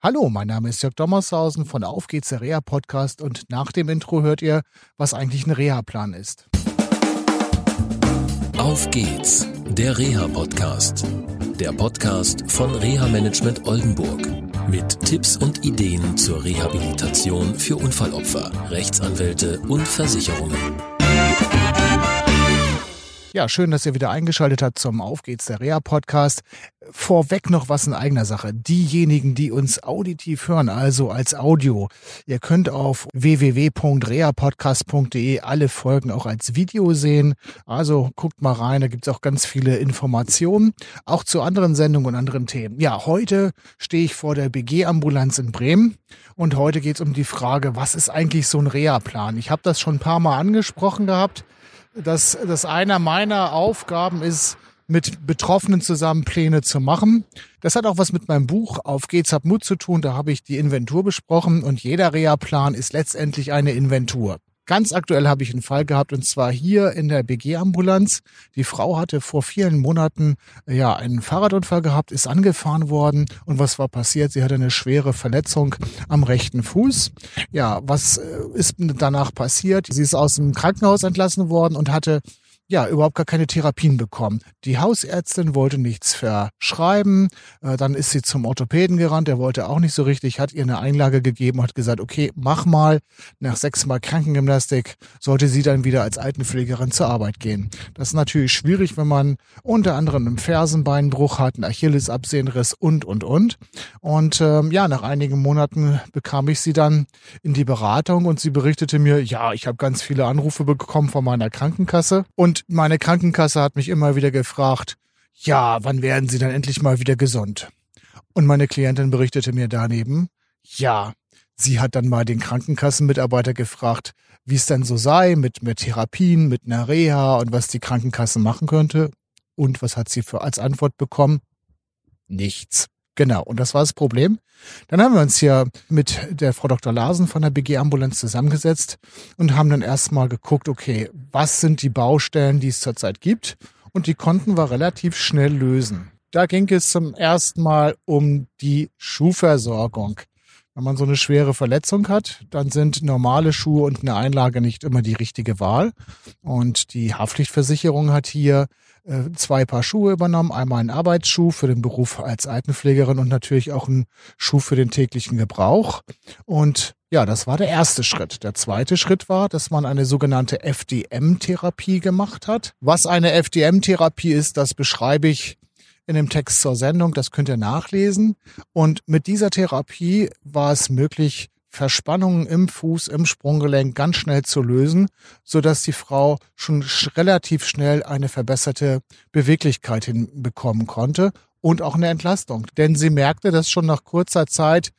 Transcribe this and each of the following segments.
Hallo, mein Name ist Jörg Dommershausen von Auf geht's der Reha Podcast und nach dem Intro hört ihr, was eigentlich ein Reha-Plan ist. Auf geht's, der Reha Podcast. Der Podcast von Reha Management Oldenburg mit Tipps und Ideen zur Rehabilitation für Unfallopfer, Rechtsanwälte und Versicherungen. Ja, schön, dass ihr wieder eingeschaltet habt zum Auf geht's der Reha Podcast. Vorweg noch was in eigener Sache. Diejenigen, die uns auditiv hören, also als Audio, ihr könnt auf www.reapodcast.de alle Folgen auch als Video sehen. Also guckt mal rein, da gibt's auch ganz viele Informationen, auch zu anderen Sendungen und anderen Themen. Ja, heute stehe ich vor der BG-Ambulanz in Bremen und heute geht's um die Frage, was ist eigentlich so ein Reha-Plan? Ich habe das schon ein paar Mal angesprochen gehabt dass das einer meiner Aufgaben ist, mit Betroffenen zusammen Pläne zu machen. Das hat auch was mit meinem Buch Auf geht's hab Mut zu tun. Da habe ich die Inventur besprochen und jeder Reha-Plan ist letztendlich eine Inventur. Ganz aktuell habe ich einen Fall gehabt und zwar hier in der BG-Ambulanz. Die Frau hatte vor vielen Monaten ja einen Fahrradunfall gehabt, ist angefahren worden und was war passiert? Sie hatte eine schwere Verletzung am rechten Fuß. Ja, was äh, ist danach passiert? Sie ist aus dem Krankenhaus entlassen worden und hatte ja, überhaupt gar keine Therapien bekommen. Die Hausärztin wollte nichts verschreiben. Äh, dann ist sie zum Orthopäden gerannt. Der wollte auch nicht so richtig, hat ihr eine Einlage gegeben, hat gesagt, okay, mach mal. Nach sechsmal Krankengymnastik sollte sie dann wieder als Altenpflegerin zur Arbeit gehen. Das ist natürlich schwierig, wenn man unter anderem einen Fersenbeinbruch hat, einen Achillesabsehenriss und, und, und. Und ähm, ja, nach einigen Monaten bekam ich sie dann in die Beratung und sie berichtete mir, ja, ich habe ganz viele Anrufe bekommen von meiner Krankenkasse und meine Krankenkasse hat mich immer wieder gefragt, ja, wann werden Sie dann endlich mal wieder gesund? Und meine Klientin berichtete mir daneben, ja, sie hat dann mal den Krankenkassenmitarbeiter gefragt, wie es denn so sei mit, mit Therapien, mit einer Reha und was die Krankenkasse machen könnte. Und was hat sie für als Antwort bekommen? Nichts. Genau, und das war das Problem. Dann haben wir uns hier mit der Frau Dr. Larsen von der BG Ambulanz zusammengesetzt und haben dann erstmal geguckt, okay, was sind die Baustellen, die es zurzeit gibt? Und die konnten wir relativ schnell lösen. Da ging es zum ersten Mal um die Schuhversorgung. Wenn man so eine schwere Verletzung hat, dann sind normale Schuhe und eine Einlage nicht immer die richtige Wahl. Und die Haftpflichtversicherung hat hier äh, zwei Paar Schuhe übernommen. Einmal einen Arbeitsschuh für den Beruf als Altenpflegerin und natürlich auch einen Schuh für den täglichen Gebrauch. Und ja, das war der erste Schritt. Der zweite Schritt war, dass man eine sogenannte FDM-Therapie gemacht hat. Was eine FDM-Therapie ist, das beschreibe ich in dem Text zur Sendung. Das könnt ihr nachlesen. Und mit dieser Therapie war es möglich, Verspannungen im Fuß, im Sprunggelenk ganz schnell zu lösen, so dass die Frau schon relativ schnell eine verbesserte Beweglichkeit hinbekommen konnte und auch eine Entlastung. Denn sie merkte, dass schon nach kurzer Zeit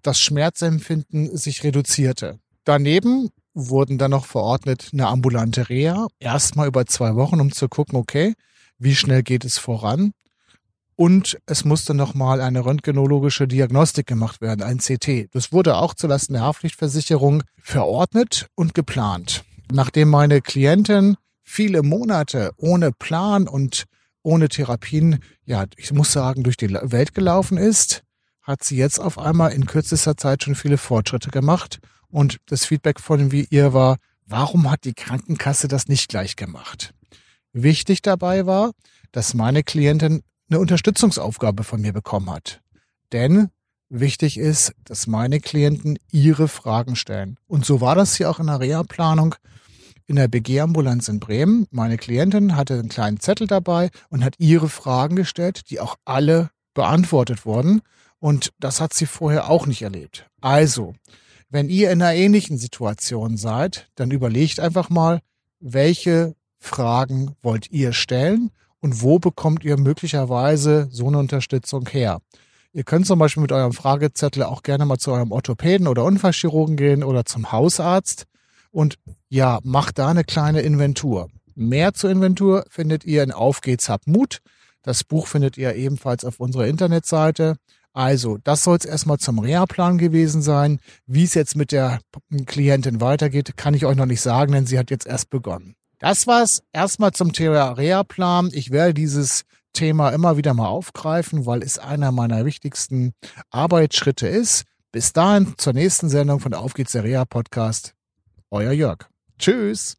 das Schmerzempfinden sich reduzierte. Daneben wurden dann noch verordnet eine ambulante Reha, erstmal über zwei Wochen, um zu gucken, okay, wie schnell geht es voran und es musste nochmal eine röntgenologische Diagnostik gemacht werden, ein CT. Das wurde auch zulasten der Haftpflichtversicherung verordnet und geplant. Nachdem meine Klientin viele Monate ohne Plan und ohne Therapien, ja, ich muss sagen, durch die Welt gelaufen ist, hat sie jetzt auf einmal in kürzester Zeit schon viele Fortschritte gemacht. Und das Feedback von ihr war, warum hat die Krankenkasse das nicht gleich gemacht? Wichtig dabei war, dass meine Klientin eine Unterstützungsaufgabe von mir bekommen hat. Denn wichtig ist, dass meine Klienten ihre Fragen stellen. Und so war das hier auch in der Reha-Planung in der BG-Ambulanz in Bremen. Meine Klientin hatte einen kleinen Zettel dabei und hat ihre Fragen gestellt, die auch alle beantwortet wurden. Und das hat sie vorher auch nicht erlebt. Also, wenn ihr in einer ähnlichen Situation seid, dann überlegt einfach mal, welche Fragen wollt ihr stellen und wo bekommt ihr möglicherweise so eine Unterstützung her? Ihr könnt zum Beispiel mit eurem Fragezettel auch gerne mal zu eurem Orthopäden oder Unfallchirurgen gehen oder zum Hausarzt und ja, macht da eine kleine Inventur. Mehr zur Inventur findet ihr in Auf geht's hab Mut. Das Buch findet ihr ebenfalls auf unserer Internetseite. Also, das soll es erstmal zum Reha-Plan gewesen sein. Wie es jetzt mit der Klientin weitergeht, kann ich euch noch nicht sagen, denn sie hat jetzt erst begonnen. Das war's erstmal zum Thema Reha-Plan. Ich werde dieses Thema immer wieder mal aufgreifen, weil es einer meiner wichtigsten Arbeitsschritte ist. Bis dahin zur nächsten Sendung von Auf geht's der Reha Podcast. Euer Jörg. Tschüss.